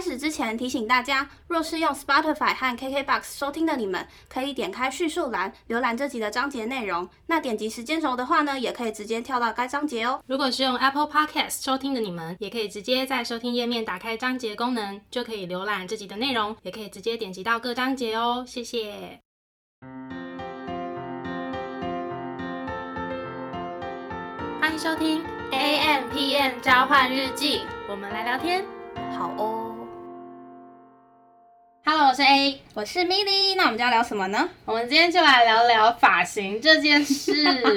开始之前提醒大家，若是用 Spotify 和 KKBOX 收听的你们，可以点开叙述栏浏览这集的章节内容。那点击时间轴的话呢，也可以直接跳到该章节哦。如果是用 Apple Podcast 收听的你们，也可以直接在收听页面打开章节功能，就可以浏览这集的内容，也可以直接点击到各章节哦。谢谢。欢迎收听 AMpm 交换日记，我们来聊天。好哦，Hello，我是 A，我是 Milly，那我们就要聊什么呢？我们今天就来聊聊发型这件事。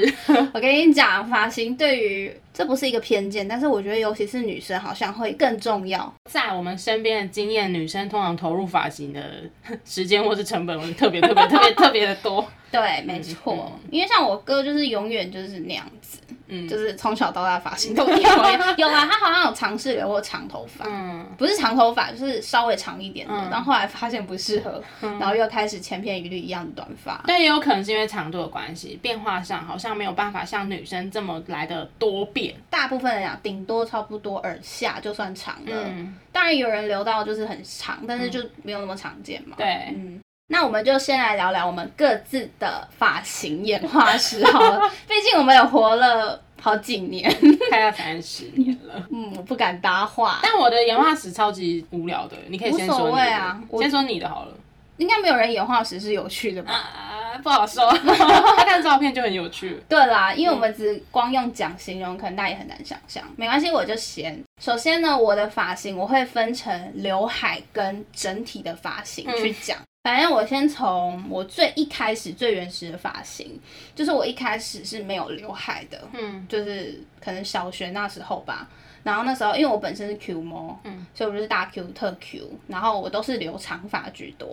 我跟你讲，发型对于这不是一个偏见，但是我觉得尤其是女生好像会更重要。在我们身边的经验，女生通常投入发型的 时间或是成本会特别特别特别特别的多。对，没错，因为像我哥就是永远就是那样子。嗯，就是从小到大发型 都一样。有啊，他好像有尝试留过长头发，嗯，不是长头发，就是稍微长一点的。然后后来发现不适合，然后又开始千篇一律一样的短发。但也有可能是因为长度的关系，变化上好像没有办法像女生这么来的多变。大部分人讲，顶多差不多耳下就算长了。当然有人留到就是很长，但是就没有那么常见嘛。对，嗯。那我们就先来聊聊我们各自的发型演化史好了，毕竟我们也活了好几年，快要三十年了。嗯，我不敢搭话，但我的演化史超级无聊的，你可以先说你的。啊、先说你的好了。应该没有人演化史是有趣的吧？啊，不好说。他看照片就很有趣。对啦，因为我们只光用讲形容，可能大家也很难想象。没关系，我就先。首先呢，我的发型我会分成刘海跟整体的发型去讲。嗯反正我先从我最一开始最原始的发型，就是我一开始是没有刘海的，嗯，就是可能小学那时候吧。然后那时候，因为我本身是 Q 模，嗯，所以我就是大 Q 特 Q，然后我都是留长发居多。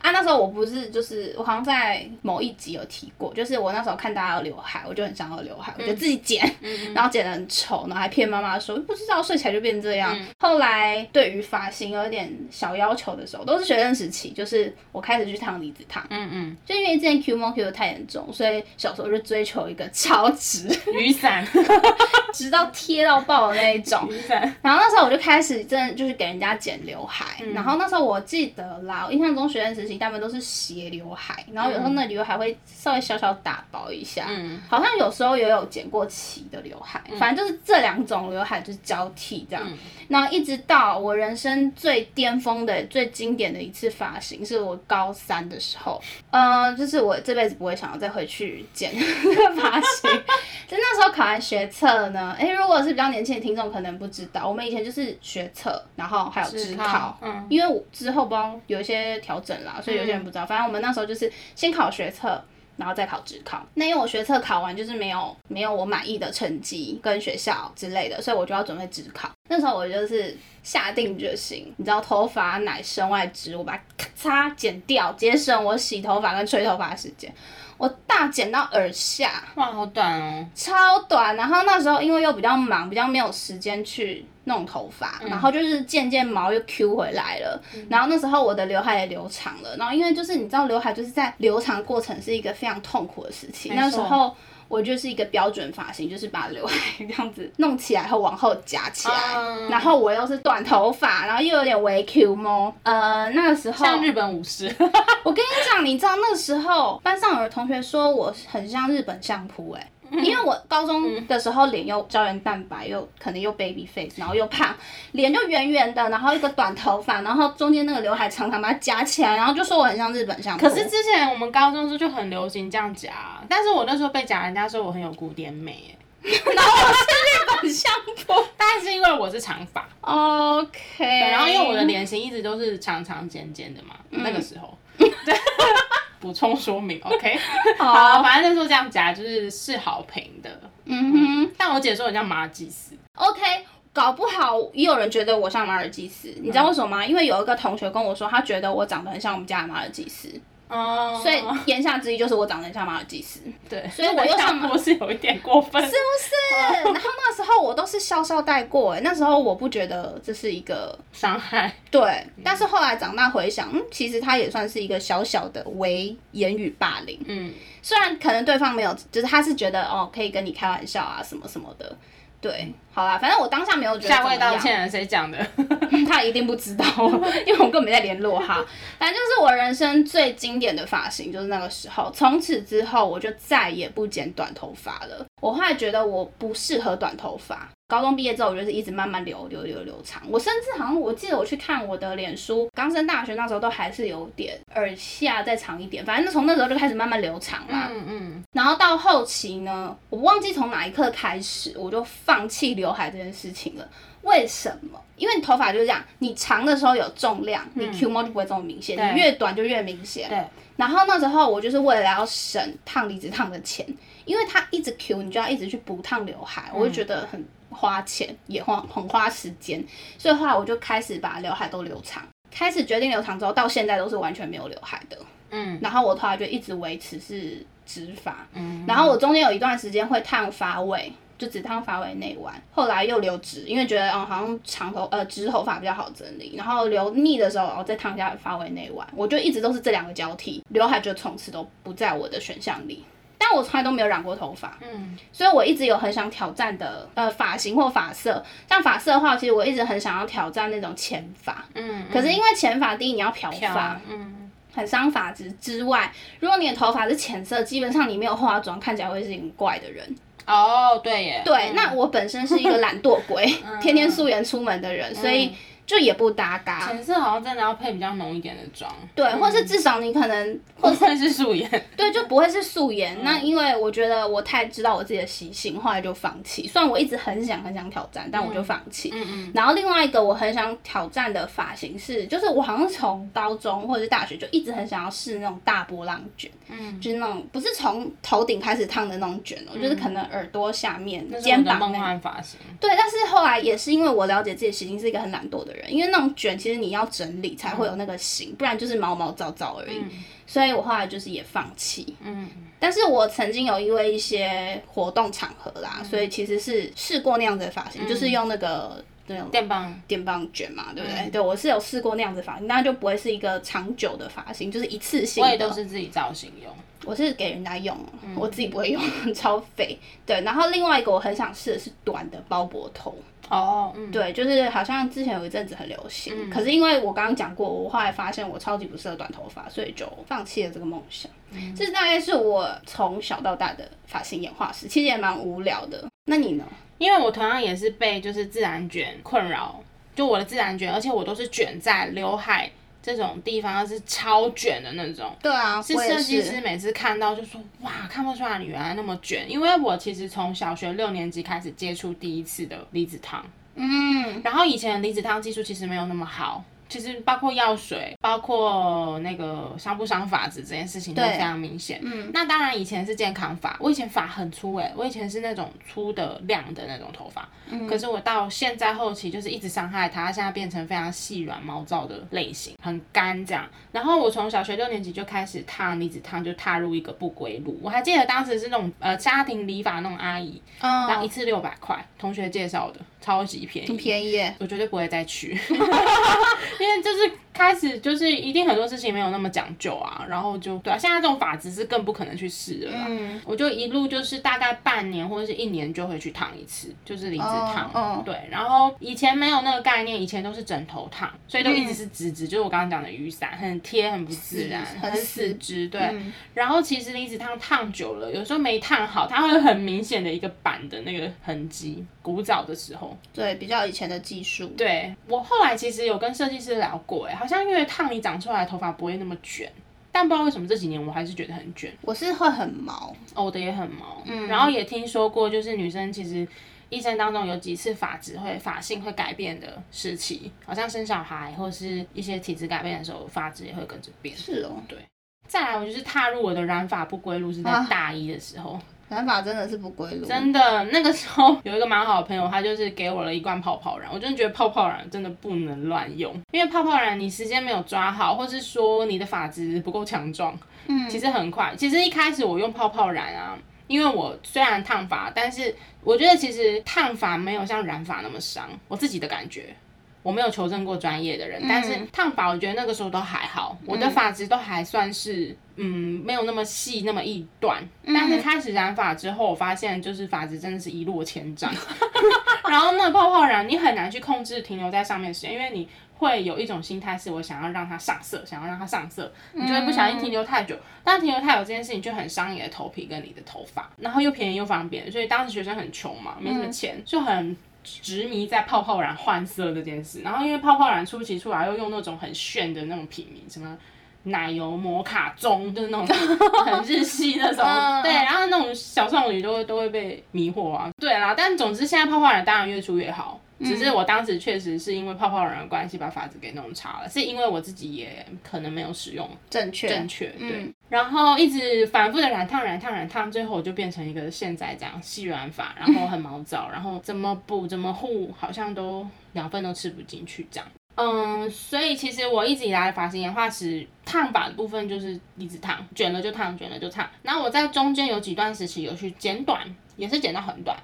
啊，那时候我不是，就是我好像在某一集有提过，就是我那时候看大家有刘海，我就很想要刘海，我就自己剪，嗯、然后剪得很丑，然后还骗妈妈说不知道睡起来就变这样。嗯、后来对于发型有点小要求的时候，都是学生时期，就是我开始去烫离子烫，嗯嗯，就因为之前 Q 模 Q 的太严重，所以小时候就追求一个超直。雨伞，直到贴到爆的那一种。然后那时候我就开始真的就是给人家剪刘海，嗯、然后那时候我记得啦，我印象中学生时期大部分都是斜刘海，然后有时候那刘海会稍微小小打薄一下，嗯，好像有时候也有剪过齐的刘海，嗯、反正就是这两种刘海就是交替这样，嗯、然后一直到我人生最巅峰的最经典的一次发型是我高三的时候，呃，就是我这辈子不会想要再回去剪这 个发型，就那时候考完学测呢，哎，如果是比较年轻的听众可能不知道。我们以前就是学测，然后还有职考，嗯，因为我之后不知道有一些调整啦，所以有些人不知道。嗯、反正我们那时候就是先考学测，然后再考职考。那因为我学测考完就是没有没有我满意的成绩跟学校之类的，所以我就要准备职考。那时候我就是下定决心，你知道头发乃身外之物，我把它咔嚓剪掉，节省我洗头发跟吹头发的时间。我大剪到耳下，哇，好短哦，超短。然后那时候因为又比较忙，比较没有时间去弄头发，嗯、然后就是渐渐毛又 Q 回来了。嗯、然后那时候我的刘海也留长了。然后因为就是你知道，刘海就是在留长过程是一个非常痛苦的事情。那时候。我就是一个标准发型，就是把刘海 这样子弄起来后往后夹起来，嗯、然后我又是短头发，然后又有点微 Q 毛。呃，那个时候像日本武士。我跟你讲，你知道那个时候班上有同学说我很像日本相扑，哎。因为我高中的时候脸又胶原蛋白又可能又 baby face，然后又胖，脸就圆圆的，然后一个短头发，然后中间那个刘海长长把它夹起来，然后就说我很像日本相扑。可是之前我们高中时就很流行这样夹，但是我那时候被夹，人家说我很有古典美，然后我是日本相扑，但是因为我是长发，OK，然后因为我的脸型一直都是长长尖尖的嘛，嗯、那个时候，对。补充说明，OK，好，好，反正那时候这样夹就是是好评的，嗯哼。但我姐说我像马尔济斯，OK，搞不好也有人觉得我像马尔济斯，嗯、你知道为什么吗？因为有一个同学跟我说，他觉得我长得很像我们家的马尔济斯。哦，所以言下之意就是我长得像马尔济斯，对，所以我又像不是有一点过分，是不是？然后那时候我都是笑笑带过，哎，那时候我不觉得这是一个伤害，对。但是后来长大回想，嗯，其实他也算是一个小小的微言语霸凌，嗯，虽然可能对方没有，就是他是觉得哦可以跟你开玩笑啊什么什么的。对，好啦，反正我当下没有觉得。下跪道歉了，谁讲的？他一定不知道，因为我根本没在联络他。反正就是我人生最经典的发型，就是那个时候。从此之后，我就再也不剪短头发了。我后来觉得我不适合短头发。高中毕业之后，我就是一直慢慢留留留留长。我甚至好像我记得我去看我的脸书，刚升大学那时候都还是有点耳下再长一点。反正从那时候就开始慢慢留长啦。嗯嗯。然后到后期呢，我忘记从哪一刻开始，我就放弃刘海这件事情了。为什么？因为你头发就是这样，你长的时候有重量，你 Q 毛就不会这么明显，嗯、你越短就越明显。对。然后那时候我就是为了要省烫离子烫的钱，因为它一直 Q，你就要一直去补烫刘海，我就觉得很。花钱也花很花时间，所以后来我就开始把刘海都留长，开始决定留长之后，到现在都是完全没有刘海的。嗯，然后我头发就一直维持是直发。嗯，然后我中间有一段时间会烫发尾，就只烫发尾内弯，后来又留直，因为觉得嗯好像长头呃直头发比较好整理，然后留腻的时候，我再烫一下发尾内弯，我就一直都是这两个交替，刘海就从此都不在我的选项里。但我从来都没有染过头发，嗯，所以我一直有很想挑战的呃发型或发色。像发色的话，其实我一直很想要挑战那种浅发，嗯，可是因为浅发第一你要漂发，嗯，很伤发质之外，如果你的头发是浅色，基本上你没有化妆，看起来会是一个怪的人。哦，对耶，对，嗯、那我本身是一个懒惰鬼，嗯、天天素颜出门的人，所以。就也不搭嘎，浅色好像真的要配比较浓一点的妆，对，或是至少你可能，或者是素颜，对，就不会是素颜。那因为我觉得我太知道我自己的习性，后来就放弃。虽然我一直很想很想挑战，但我就放弃。嗯嗯。然后另外一个我很想挑战的发型是，就是我好像从高中或者是大学就一直很想要试那种大波浪卷，嗯，就是那种不是从头顶开始烫的那种卷哦，就是可能耳朵下面、肩膀梦幻发型。对，但是后来也是因为我了解自己的习性是一个很懒惰的人。因为那种卷，其实你要整理才会有那个型，嗯、不然就是毛毛躁躁而已。嗯、所以我后来就是也放弃。嗯，但是我曾经有因为一些活动场合啦，嗯、所以其实是试过那样子的发型，嗯、就是用那个那种电棒电棒卷嘛，对不对？嗯、对，我是有试过那样子发型，那就不会是一个长久的发型，就是一次性的。我也都是自己造型用，我是给人家用，嗯、我自己不会用，超肥。对，然后另外一个我很想试的是短的包脖头。哦，嗯、对，就是好像之前有一阵子很流行，嗯、可是因为我刚刚讲过，我后来发现我超级不适合短头发，所以就放弃了这个梦想。嗯、这大概是我从小到大的发型演化史，其实也蛮无聊的。那你呢？因为我同样也是被就是自然卷困扰，就我的自然卷，而且我都是卷在刘海。这种地方是超卷的那种，对啊，是设计师每次看到就说哇，看不出来你原来那么卷，因为我其实从小学六年级开始接触第一次的离子烫，嗯，然后以前离子烫技术其实没有那么好。其实包括药水，包括那个伤不伤发质这件事情都非常明显。嗯，那当然以前是健康发，我以前发很粗诶，我以前是那种粗的亮的那种头发。嗯，可是我到现在后期就是一直伤害它，现在变成非常细软毛躁的类型，很干这样。然后我从小学六年级就开始烫离子烫，就踏入一个不归路。我还记得当时是那种呃家庭理发那种阿姨，哦，然后一次六百块，同学介绍的。超级便宜，很便宜耶，我绝对不会再去，因为就是。开始就是一定很多事情没有那么讲究啊，然后就对啊，现在这种发质是更不可能去试了。嗯，我就一路就是大概半年或者是一年就会去烫一次，就是离子烫。嗯，对。然后以前没有那个概念，以前都是枕头烫，所以都一直是直直，就是我刚刚讲的雨伞，很贴，很不自然，很死直。对。然后其实离子烫烫久了，有时候没烫好，它会有很明显的一个板的那个痕迹。古早的时候，对，比较以前的技术。对，我后来其实有跟设计师聊过，哎。好像因为烫你长出来的头发不会那么卷，但不知道为什么这几年我还是觉得很卷。我是会很毛，我的也很毛。嗯，然后也听说过，就是女生其实一生当中有几次发质会发性会改变的时期，好像生小孩或是一些体质改变的时候，发质也会跟着变。是哦，对。再来，我就是踏入我的染发不归路是在大一的时候。啊染发真的是不归路，真的。那个时候有一个蛮好的朋友，他就是给我了一罐泡泡染，我真的觉得泡泡染真的不能乱用，因为泡泡染你时间没有抓好，或是说你的发质不够强壮，嗯，其实很快。其实一开始我用泡泡染啊，因为我虽然烫发，但是我觉得其实烫发没有像染发那么伤，我自己的感觉。我没有求证过专业的人，嗯、但是烫发我觉得那个时候都还好，嗯、我的发质都还算是嗯没有那么细那么易断，嗯、但是开始染发之后，我发现就是发质真的是一落千丈，然后那泡泡染你很难去控制停留在上面的时间，因为你会有一种心态是我想要让它上色，想要让它上色，你就会不小心停留太久，嗯、但停留太久这件事情就很伤你的头皮跟你的头发，然后又便宜又方便，所以当时学生很穷嘛，没什么钱，嗯、就很。执迷在泡泡染换色这件事，然后因为泡泡染初期出来又用那种很炫的那种品名，什么奶油摩卡棕，就是那种很日系那种，对，然后那种小少女都会都会被迷惑啊，对啦，但总之现在泡泡染当然越出越好。只是我当时确实是因为泡泡染的关系把法子给弄差了，是因为我自己也可能没有使用正确正确对，嗯、然后一直反复的染烫染烫染烫，最后我就变成一个现在这样细软发，然后很毛躁，然后怎么补怎么护好像都养分都吃不进去这样。嗯，所以其实我一直以来的发型演化史，烫发的部分就是一直烫，卷了就烫，卷了就烫。然后我在中间有几段时期有去剪短，也是剪到很短。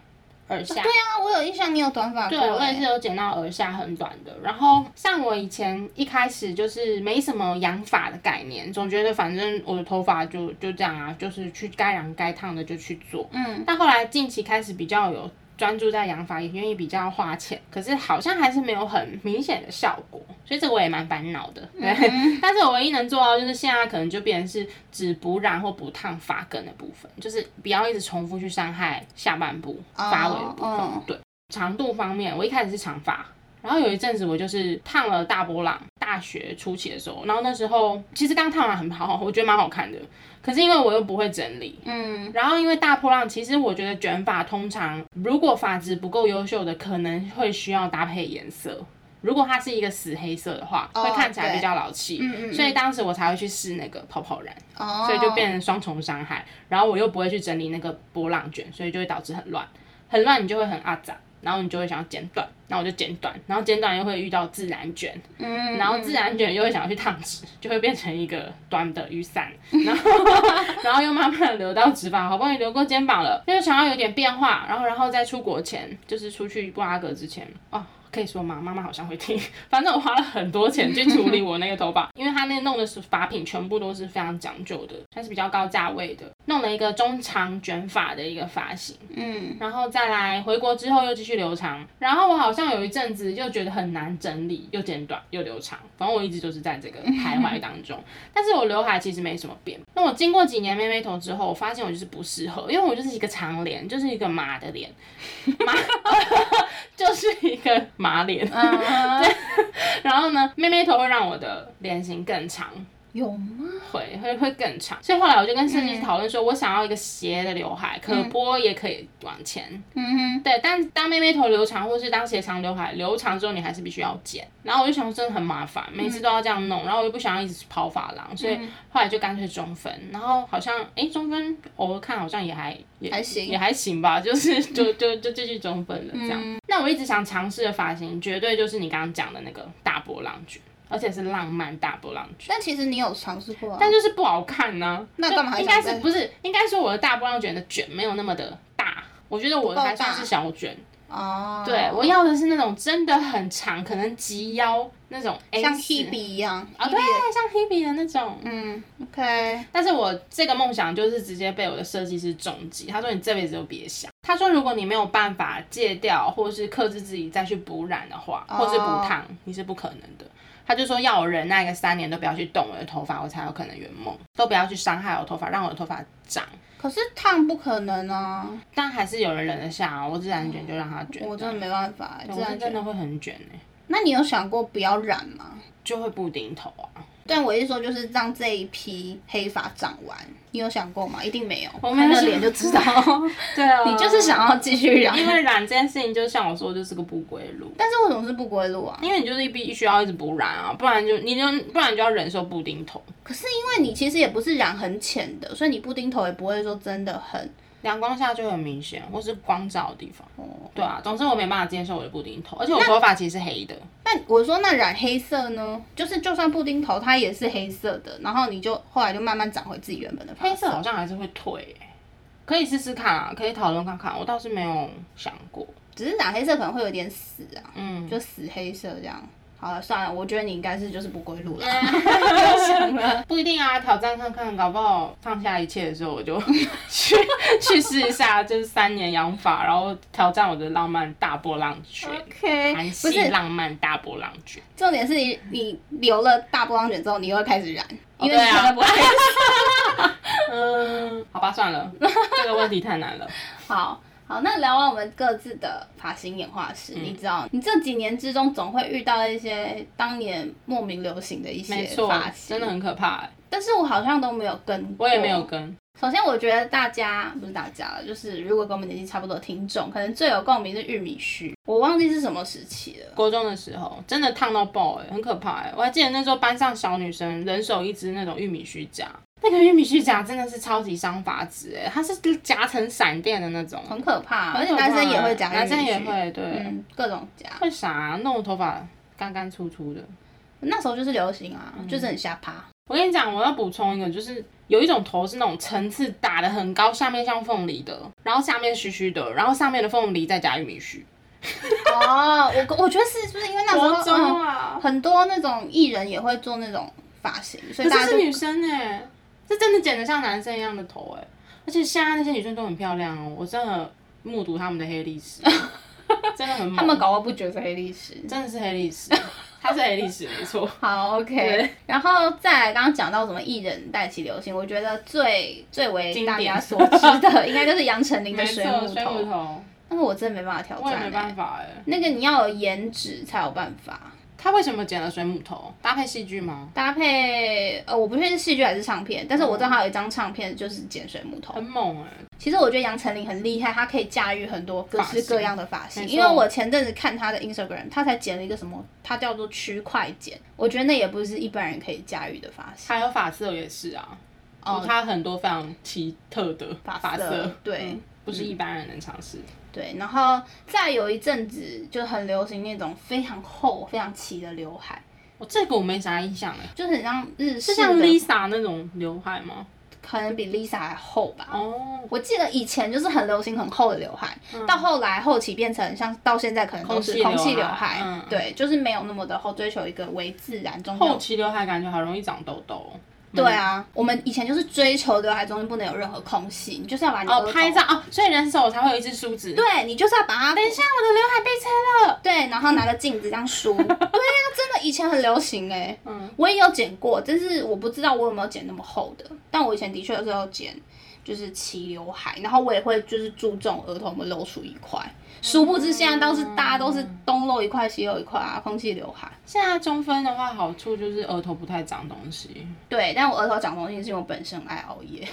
耳下、啊，对啊，我有印象，你有短发。对，我也是有剪到耳下很短的。然后像我以前一开始就是没什么养发的概念，总觉得反正我的头发就就这样啊，就是去该染该烫的就去做。嗯。但后来近期开始比较有。专注在养发，也愿意比较花钱，可是好像还是没有很明显的效果，所以这个我也蛮烦恼的。对，嗯、但是我唯一能做到就是现在可能就变成是只补染或不烫发根的部分，就是不要一直重复去伤害下半部发尾的部分。对，长度方面，我一开始是长发。然后有一阵子我就是烫了大波浪，大学初期的时候，然后那时候其实刚烫完很好，我觉得蛮好看的。可是因为我又不会整理，嗯，然后因为大波浪，其实我觉得卷发通常如果发质不够优秀的，可能会需要搭配颜色。如果它是一个死黑色的话，会看起来比较老气。嗯嗯。所以当时我才会去试那个泡泡染，哦，所以就变成双重伤害。然后我又不会去整理那个波浪卷，所以就会导致很乱，很乱，你就会很阿杂。然后你就会想要剪短，然后我就剪短，然后剪短又会遇到自然卷，嗯，然后自然卷又会想要去烫直，就会变成一个短的雨伞，然后然后又慢慢的留到直发，好不容易留过肩膀了，就想要有点变化，然后然后在出国前，就是出去布拉格之前，哦。可以说吗？妈妈好像会听。反正我花了很多钱去处理我那个头发，因为他那弄的是发品，全部都是非常讲究的，算是比较高价位的。弄了一个中长卷发的一个发型，嗯，然后再来回国之后又继续留长。然后我好像有一阵子又觉得很难整理，又剪短又留长。反正我一直就是在这个徘徊当中。但是我刘海其实没什么变。那我经过几年妹妹头之后，我发现我就是不适合，因为我就是一个长脸，就是一个马的脸，马 就是一个。马脸，对，然后呢，妹妹头会让我的脸型更长。有吗？会会会更长，所以后来我就跟设计师讨论说，我想要一个斜的刘海，可拨也可以往前。嗯哼，对。但当妹妹头留长，或是当斜长刘海留长之后，你还是必须要剪。然后我就想说，真的很麻烦，每次都要这样弄，然后我又不想要一直跑发廊，所以后来就干脆中分。然后好像，哎，中分偶尔看好像也还也还行，也还行吧，就是就就就继续中分了这样。那我一直想尝试的发型，绝对就是你刚刚讲的那个大波浪卷。而且是浪漫大波浪卷，但其实你有尝试过，但就是不好看呢、啊。那干嘛还？应该是不是？应该说我的大波浪卷的卷没有那么的大，我觉得我的还算是小卷。哦。对，我要的是那种真的很长，可能及腰那种，像 Hebe 一样啊，对，像 Hebe 的那种。嗯，OK。但是我这个梦想就是直接被我的设计师重击，他说你这辈子都别想。他说如果你没有办法戒掉，或是克制自己再去补染的话，或是补烫，你是不可能的。他就说要我忍耐个三年都不要去动我的头发，我才有可能圆梦，都不要去伤害我的头发，让我的头发长。可是烫不可能啊，但还是有人忍得下啊。我自然卷就让它卷，我真的没办法，自然真的会很卷哎。那你有想过不要染吗？就会布丁头啊。但我一说就是让这一批黑发长完，你有想过吗？一定没有，我看那脸就知道。对啊，你就是想要继续染，因为染这件事情就像我说，就是个不归路。但是为什么是不归路啊？因为你就是必须要一直补染啊，不然就你就不然你就要忍受布丁头。可是因为你其实也不是染很浅的，所以你布丁头也不会说真的很。阳光下就很明显，或是光照的地方。哦，对啊，总之我没办法接受我的布丁头，而且我头发其实是黑的。那我说那染黑色呢？就是就算布丁头它也是黑色的，然后你就后来就慢慢长回自己原本的。黑色好像还是会退，可以试试看啊，可以讨论看看。我倒是没有想过。只是染黑色可能会有点死啊，嗯，就死黑色这样。好了，算了，我觉得你应该是就是不归路了。不一定啊，挑战看看，搞不好放下一切的时候，我就 去去试一下，就是三年养法，然后挑战我的浪漫大波浪卷。OK，韩系浪漫大波浪卷。重点是你你留了大波浪卷之后，你又会开始染，因为你可能不会。嗯，好吧，算了，这个问题太难了。好。好，那聊完我们各自的发型演化史，嗯、你知道，你这几年之中总会遇到一些当年莫名流行的一些发型，真的很可怕。但是我好像都没有跟，我也没有跟。首先，我觉得大家不是大家了，就是如果跟我们年纪差不多的听众，可能最有共鸣是玉米须。我忘记是什么时期了，国中的时候，真的烫到爆哎、欸，很可怕哎、欸。我还记得那时候班上小女生人手一支那种玉米须夹。那个玉米须夹真的是超级伤发质哎，它是夹成闪电的那种，很可怕。而且男生也会夹，男生也会，对，嗯、各种夹。为啥、啊？弄我头发干干粗粗的。那时候就是流行啊，嗯、就是很瞎趴。我跟你讲，我要补充一个，就是有一种头是那种层次打的很高，下面像凤梨的，然后下面虚虚的，然后上面的凤梨再加玉米须。哦，我我觉得是，不是因为那时候、很多那种艺人也会做那种发型，所以大家是女生哎。这真的剪得像男生一样的头哎，而且现在那些女生都很漂亮哦，我真的目睹他们的黑历史，真的很。他们搞我不觉得是黑历史，真的是黑历史，他是黑历史没错。好，OK。然后再来，刚刚讲到什么艺人带起流行，我觉得最最为大家所知的，应该就是杨丞琳的水母头。那个我真的没办法挑战，我也没办法哎。那个你要有颜值才有办法。他为什么剪了水母头？搭配戏剧吗？搭配呃，我不确定是戏剧还是唱片，但是我知道他有一张唱片就是剪水母头，很猛哎、欸。其实我觉得杨丞琳很厉害，她可以驾驭很多各式各样的发型。因为我前阵子看她的 Instagram，她才剪了一个什么，她叫做区块剪，我觉得那也不是一般人可以驾驭的发型。还有发色也是啊，哦，她很多非常奇特的发色，色，对、嗯，不是一般人能尝试。对，然后再有一阵子就很流行那种非常厚、非常齐的刘海。我、哦、这个我没啥印象哎，就是很像日式，是像 Lisa 那种刘海吗？可能比 Lisa 还厚吧。哦，我记得以前就是很流行很厚的刘海，嗯、到后来后期变成像到现在可能都是空气刘海。嗯，对，就是没有那么的厚，追求一个微自然中。后期刘海感觉好容易长痘痘。对啊，我们以前就是追求刘海中间不能有任何空隙，你就是要把你哦拍照哦，所以人手才会有一支梳子。对，你就是要把它。等一下，我的刘海被拆了。对，然后拿着镜子这样梳。对呀、啊，真的以前很流行哎。嗯。我也有剪过，但是我不知道我有没有剪那么厚的。但我以前的确有时候剪，就是齐刘海，然后我也会就是注重额头有没有露出一块。殊不知现在都是大家都是东露一块西露一块啊，空气刘海。现在中分的话，好处就是额头不太长东西。对，但我额头长东西是因为我本身爱熬夜，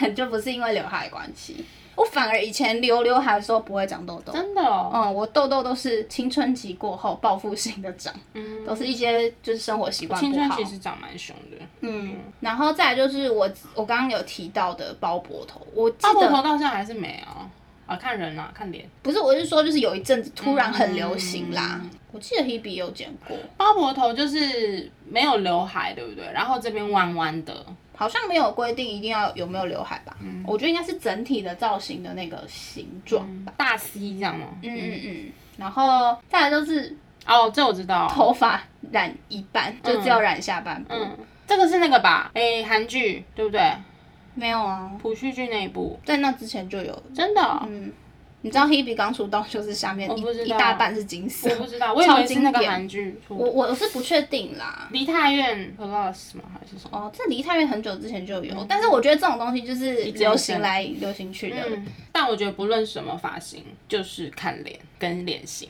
嗯、就不是因为刘海的关系。我反而以前留刘海的时候不会长痘痘，真的哦。嗯，我痘痘都是青春期过后报复性的长，嗯，都是一些就是生活习惯不好。青春期是长蛮凶的。嗯，然后再来就是我我刚刚有提到的包脖头，我记得鲍伯头到现在还是没有。啊，看人啊，看脸。不是，我是说，就是有一阵子突然很流行啦。嗯、我记得 Hebe 有剪过包脖头，就是没有刘海，对不对？然后这边弯弯的，好像没有规定一定要有没有刘海吧？嗯，我觉得应该是整体的造型的那个形状、嗯，大 C 这样吗？嗯嗯嗯。然后再来就是哦，这我知道，头发染一半，就只有染下半部。嗯，这个是那个吧？哎、欸，韩剧对不对？没有啊，朴叙俊那一部，在那之前就有，真的、哦。嗯，你知道 Hebe 刚出道就是下面一一大半是金色，我不知道，我以为是那个韩剧。我我是不确定啦。梨泰院 Plus 吗？还是什么？哦，这梨泰院很久之前就有，嗯、但是我觉得这种东西就是流行来流行去的。嗯、但我觉得不论什么发型，就是看脸跟脸型。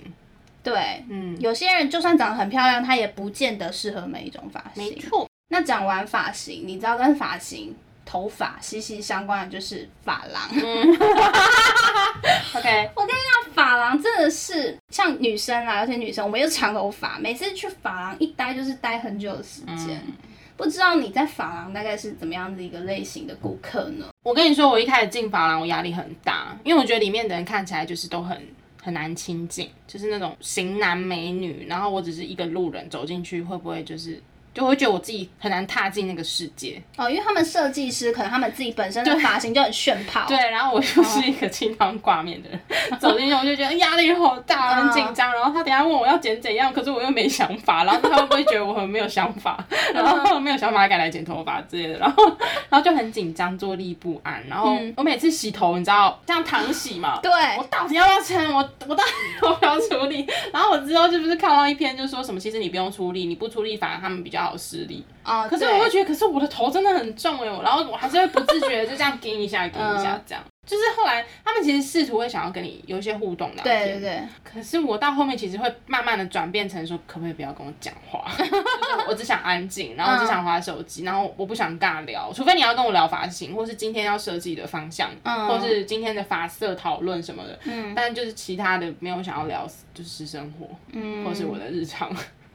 对，嗯，有些人就算长得很漂亮，她也不见得适合每一种发型。没错。那讲完发型，你知道跟发型。头发息息相关的就是发廊。嗯、OK，我跟你讲，发廊真的是像女生啊，有些女生我们又长头发，每次去发廊一待就是待很久的时间。嗯、不知道你在发廊大概是怎么样的一个类型的顾客呢？我跟你说，我一开始进发廊，我压力很大，因为我觉得里面的人看起来就是都很很难亲近，就是那种型男美女，然后我只是一个路人走进去，会不会就是就会觉得我自己很难踏进那个世界。哦，因为他们设计师可能他们自己本身的发型就很炫炮。对，然后我就是一个清汤挂面的人，哦、走进去我就觉得压力好大，很紧张。然后他等下问我要剪怎样，可是我又没想法，然后他会不会觉得我很没有想法？然后没有想法还敢来剪头发之类的，然后然后就很紧张，坐立不安。然后我每次洗头，你知道，这样躺洗嘛？对，我到底要不要撑？我我到底要不要处理？然后我之后是不是看到一篇，就说什么其实你不用出力，你不出力反而他们比较好施力。啊，可是我会觉得，可是我的头真的很重哎，然后我还是会不自觉的就这样给一下，给一下这样。就是后来他们其实试图会想要跟你有一些互动的，对对对。可是我到后面其实会慢慢的转变成说，可不可以不要跟我讲话？就是我只想安静，然后只想玩手机，然后我不想尬聊，除非你要跟我聊发型，或是今天要设计的方向，嗯，或是今天的发色讨论什么的，嗯，但就是其他的没有想要聊，就是私生活，嗯，或是我的日常。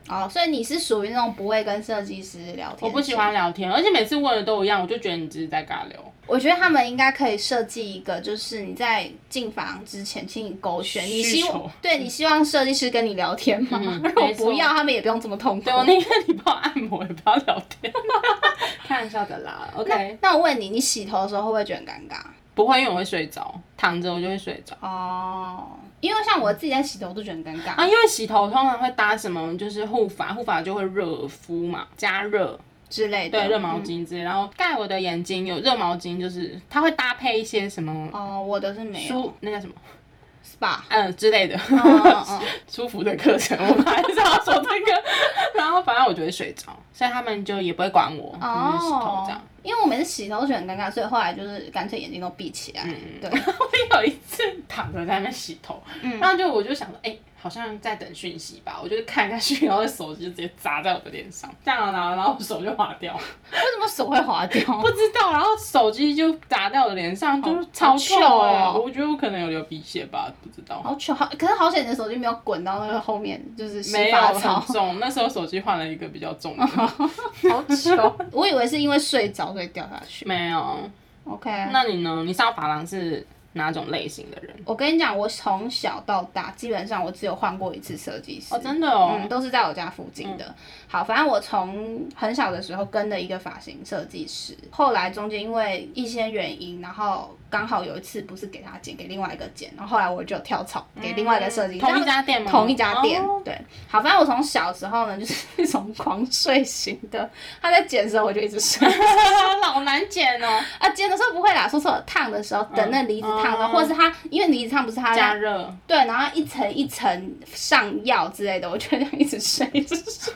哦，所以你是属于那种不会跟设计师聊天？我不喜欢聊天，而且每次问的都一样，我就觉得你只是在尬聊。我觉得他们应该可以设计一个，就是你在进房之前，请你勾选，你希望对你希望设计师跟你聊天吗？嗯、如果不要，他们也不用这么痛苦。对，我宁愿你帮我按摩，也不要聊天。开玩笑的啦，OK 那。那我问你，你洗头的时候会不会觉得很尴尬？不会，因为我会睡着，躺着我就会睡着。哦，因为像我自己在洗头，我都觉得很尴尬。啊。因为洗头通常会搭什么，就是护发，护发就会热敷嘛，加热。之类的，对，热毛巾之类，嗯、然后盖我的眼睛有热毛巾，就是它会搭配一些什么哦，我的是没有，那叫什么？SPA 嗯之类的，哦、舒服的课程，我们还是要说这个，然后反正我就会睡着，所以他们就也不会管我，哦，洗头这样，因为我每次洗头都很尴尬，所以后来就是干脆眼睛都闭起来，嗯，对，我有一次躺着在那边洗头，嗯，然后就我就想说，哎、欸。好像在等讯息吧，我就看一下去，然后手机就直接砸在我的脸上，这样然后，然后手就滑掉。为什么手会滑掉？不知道，然后手机就砸在我的脸上，就是超糗哎、欸！我觉得我可能有流鼻血吧，不知道。好糗，好，可是好险你的手机没有滚到那个后面，就是没有很重。那时候手机换了一个比较重的。好糗，我以为是因为睡着所以掉下去。没有。OK。那你呢？你上发廊是？哪种类型的人？我跟你讲，我从小到大基本上我只有换过一次设计师。哦，真的哦，嗯，都是在我家附近的。嗯、好，反正我从很小的时候跟了一个发型设计师，后来中间因为一些原因，然后刚好有一次不是给他剪，给另外一个剪，然后后来我就跳槽给另外一个设计师。同一家店吗？同一家店，哦、对。好，反正我从小时候呢，就是那种狂睡型的。他在剪的时候我就一直睡，老难剪哦。啊，剪的时候不会啦，说错了，烫的时候等那离子烫。嗯或者是它，因为离子烫不是它加热，对，然后一层一层上药之类的，我觉得一直睡一直睡。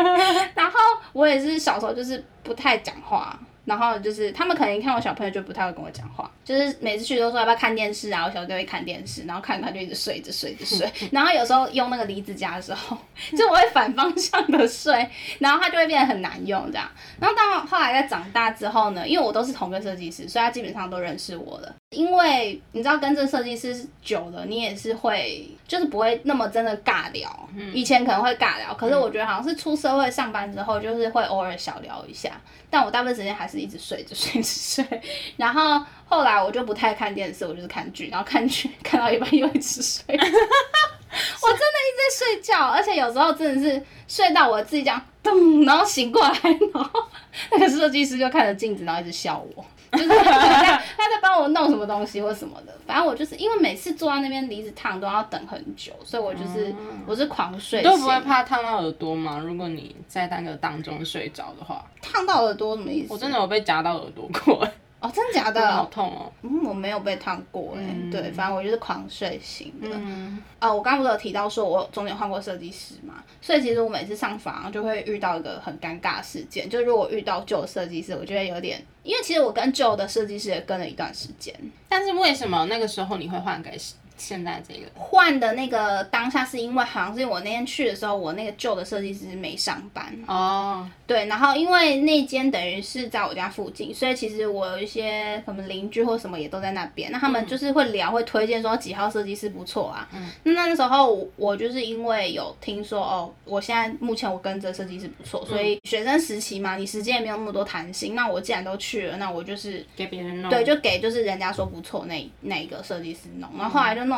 然后我也是小时候就是不太讲话。然后就是他们可能看我小朋友就不太会跟我讲话，就是每次去都说要不要看电视啊，我小时候就会看电视，然后看他就一直睡，一直睡，一直睡。然后有时候用那个离子夹的时候，就我会反方向的睡，然后它就会变得很难用这样。然后到后来在长大之后呢，因为我都是同个设计师，所以他基本上都认识我了。因为你知道跟这设计师久了，你也是会就是不会那么真的尬聊。以前可能会尬聊，可是我觉得好像是出社会上班之后，就是会偶尔小聊一下。但我大部分时间还是一直睡着睡着睡，然后后来我就不太看电视，我就是看剧，然后看剧看到一半又一直睡，我真的一直在睡觉，而且有时候真的是睡到我自己这样咚，然后醒过来，然后那个设计师就看着镜子，然后一直笑我。就是他在他在帮我弄什么东西或什么的，反正我就是因为每次坐在那边离子烫都要等很久，所以我就是、嗯、我是狂睡。都不会怕烫到耳朵吗？如果你在那个当中睡着的话，烫到耳朵什么意思？我真的有被夹到耳朵过。哦，真的假的？好痛哦！嗯，我没有被烫过哎。嗯、对，反正我就是狂睡型的。嗯。哦，我刚刚不是有提到说我中间换过设计师嘛？所以其实我每次上房就会遇到一个很尴尬的事件，就是如果遇到旧设计师，我觉得有点，因为其实我跟旧的设计师也跟了一段时间。但是为什么那个时候你会换改？现在这个换的那个当下是因为好像是我那天去的时候，我那个旧的设计师没上班哦。对，然后因为那间等于是在我家附近，所以其实我有一些什么邻居或什么也都在那边。那他们就是会聊，会推荐说几号设计师不错啊。嗯。那那时候我就是因为有听说哦，我现在目前我跟这设计师不错，所以学生时期嘛，你时间也没有那么多弹性。那我既然都去了，那我就是给别人弄。对，就给就是人家说不错那那一个设计师弄。然后后来就。弄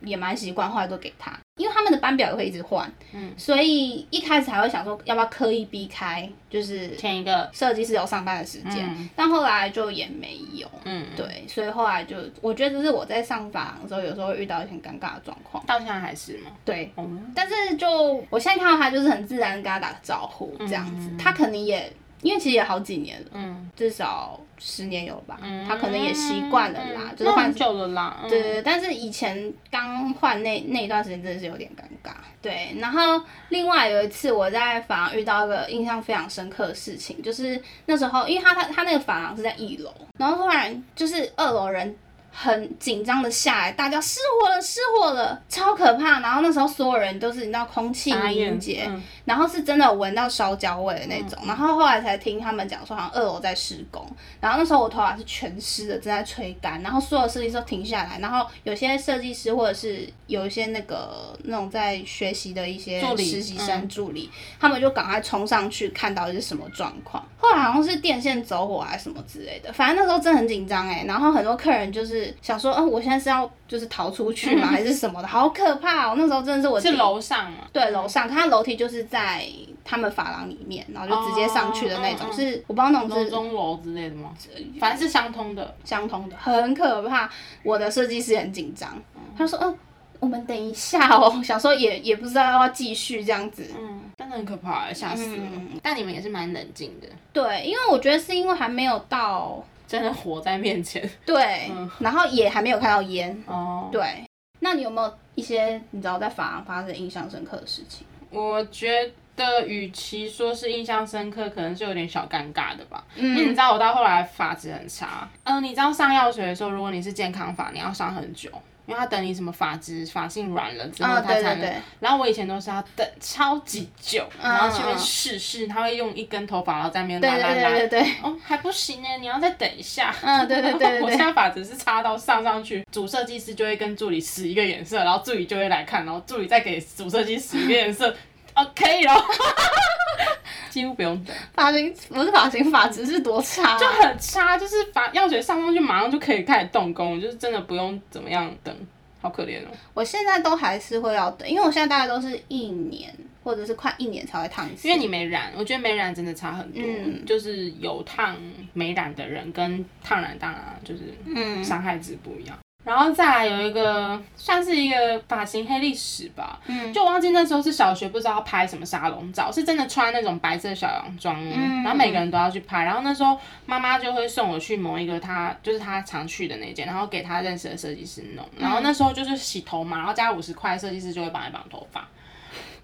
也蛮习惯，后来都给他。因为他们的班表也会一直换，嗯，所以一开始还会想说要不要刻意避开，就是前一个设计师有上班的时间，嗯、但后来就也没有，嗯，对，所以后来就我觉得这是我在上发廊的时候有时候会遇到一些尴尬的状况，到现在还是吗？对，嗯、但是就我现在看到他就是很自然跟他打个招呼这样子，嗯、他肯定也。因为其实也好几年了，嗯，至少十年有吧，嗯，他可能也习惯了啦，嗯、就是换久了啦，对对对，但是以前刚换那那一段时间真的是有点尴尬，对。然后另外有一次我在法廊遇到一个印象非常深刻的事情，就是那时候因为他他他那个法廊是在一楼，然后突然就是二楼人。很紧张的下来，大叫失火了，失火了，超可怕。然后那时候所有人都是你知道空气凝结，嗯、然后是真的闻到烧焦味的那种。嗯、然后后来才听他们讲说，好像二楼在施工。然后那时候我头发是全湿的，正在吹干。然后所有设计师都停下来，然后有些设计师或者是有一些那个那种在学习的一些实习生助理，助理嗯、他们就赶快冲上去看到底是什么状况。后来好像是电线走火还是什么之类的，反正那时候真的很紧张哎。然后很多客人就是。想说，嗯、呃，我现在是要就是逃出去吗，还是什么的？好可怕哦！那时候真的是我是楼上嘛，对，楼上，它楼梯就是在他们发廊里面，然后就直接上去的那种，哦、是我不知道那种是钟楼之类的吗？反正是相通的，相通的，很可怕。我的设计师很紧张，嗯、他说，嗯、呃，我们等一下哦。想说也也不知道要继续这样子，嗯，真的很可怕，吓死了。嗯、但你们也是蛮冷静的，对，因为我觉得是因为还没有到。真的火在面前，对，嗯、然后也还没有看到烟，哦，对，那你有没有一些你知道在法航发生印象深刻的事情？我觉得，与其说是印象深刻，可能是有点小尴尬的吧。嗯，因为你知道我到后来发质很差，嗯、呃，你知道上药水的时候，如果你是健康法，你要上很久。因为他等你什么发质发性软了之后，他才能。哦、对对对，然后我以前都是要等超级久，嗯、然后去边试试，他会用一根头发然后在那边拉拉拉。对对对对对。哦，还不行呢，你要再等一下。嗯，对对对，对，对。我现在发质是插到上上去，主设计师就会跟助理使一个颜色，然后助理就会来看，然后助理再给主设计使一个颜色。OK 了。几乎不用等，发型不是发型，发质是多差，啊，就很差，就是发药水上上去马上就可以开始动工，就是真的不用怎么样等，好可怜哦。我现在都还是会要等，因为我现在大概都是一年或者是快一年才会烫一次。因为你没染，我觉得没染真的差很多，嗯、就是有烫没染的人跟烫染当然就是伤害值不一样。嗯然后再来有一个算是一个发型黑历史吧，嗯，就我忘记那时候是小学，不知道拍什么沙龙照，是真的穿那种白色小洋装，嗯，然后每个人都要去拍，然后那时候妈妈就会送我去某一个她就是她常去的那间，然后给她认识的设计师弄，然后那时候就是洗头嘛，然后加五十块，设计师就会帮你绑头发，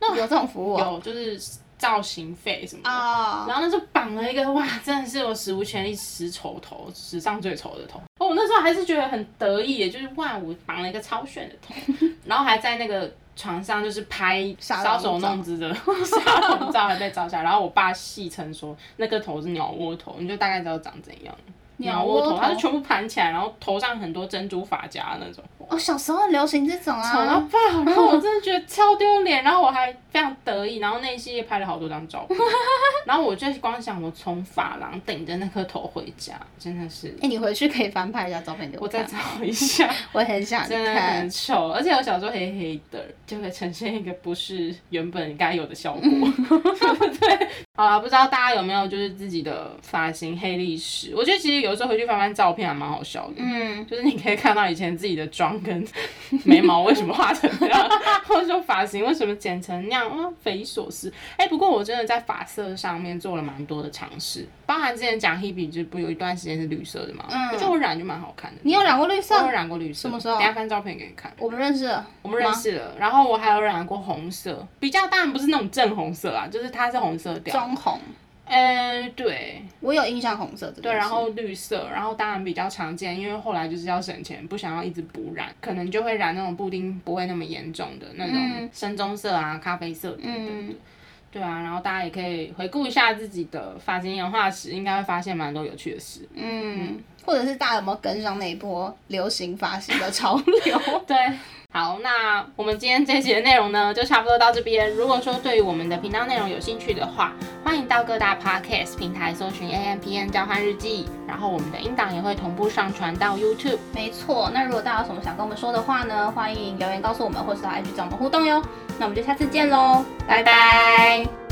那有这种服务？有，就是。造型费什么的，oh. 然后那时候绑了一个哇，真的是我史无前例十丑头，史上最丑的头。哦，我那时候还是觉得很得意，就是哇，我绑了一个超炫的头，然后还在那个床上就是拍搔首弄姿的沙龙照，还被照下来。然后我爸戏称说那个头是鸟窝头，你就大概知道长怎样。鸟窝头，它是全部盘起来，然后头上很多珍珠发夹那种。哦，小时候很流行这种啊，丑到爆！然后我真的觉得超丢脸，然后我还非常得意，然后那一系列拍了好多张照片。然后我就光想我从发廊顶着那颗头回家，真的是。哎、欸，你回去可以翻拍一下照片给我。我再找一下，我很想看。真的很丑，而且我小时候黑黑的，就会呈现一个不是原本该有的效果，对 不 对？好啦，不知道大家有没有就是自己的发型黑历史？我觉得其实有时候回去翻翻照片还蛮好笑的，嗯，就是你可以看到以前自己的妆跟眉毛为什么画成这样，或者说发型为什么剪成那样，啊，匪夷所思。哎、欸，不过我真的在发色上面做了蛮多的尝试，包含之前讲 Hebe 就不有一段时间是绿色的嘛，嗯，我觉得我染就蛮好看的。你有染过绿色？我有染过绿色。什么时候？等下翻照片给你看。我们认识了，我们认识了。然后我还有染过红色，比较当然不是那种正红色啊，就是它是红色调。棕红，呃、欸，对，我有印象红色的。对，然后绿色，然后当然比较常见，因为后来就是要省钱，不想要一直补染，可能就会染那种布丁不会那么严重的那种深棕色啊、咖啡色等等的。嗯、对啊，然后大家也可以回顾一下自己的发型演化史，应该会发现蛮多有趣的事。嗯，或者是大家有没有跟上那一波流行发型的潮流？对。好，那我们今天这集的内容呢，就差不多到这边。如果说对于我们的频道内容有兴趣的话，欢迎到各大 podcast 平台搜寻 A M P N 交换日记，然后我们的音档也会同步上传到 YouTube。没错，那如果大家有什么想跟我们说的话呢，欢迎留言告诉我们，或是到 IG 找我们互动哟。那我们就下次见喽，拜拜。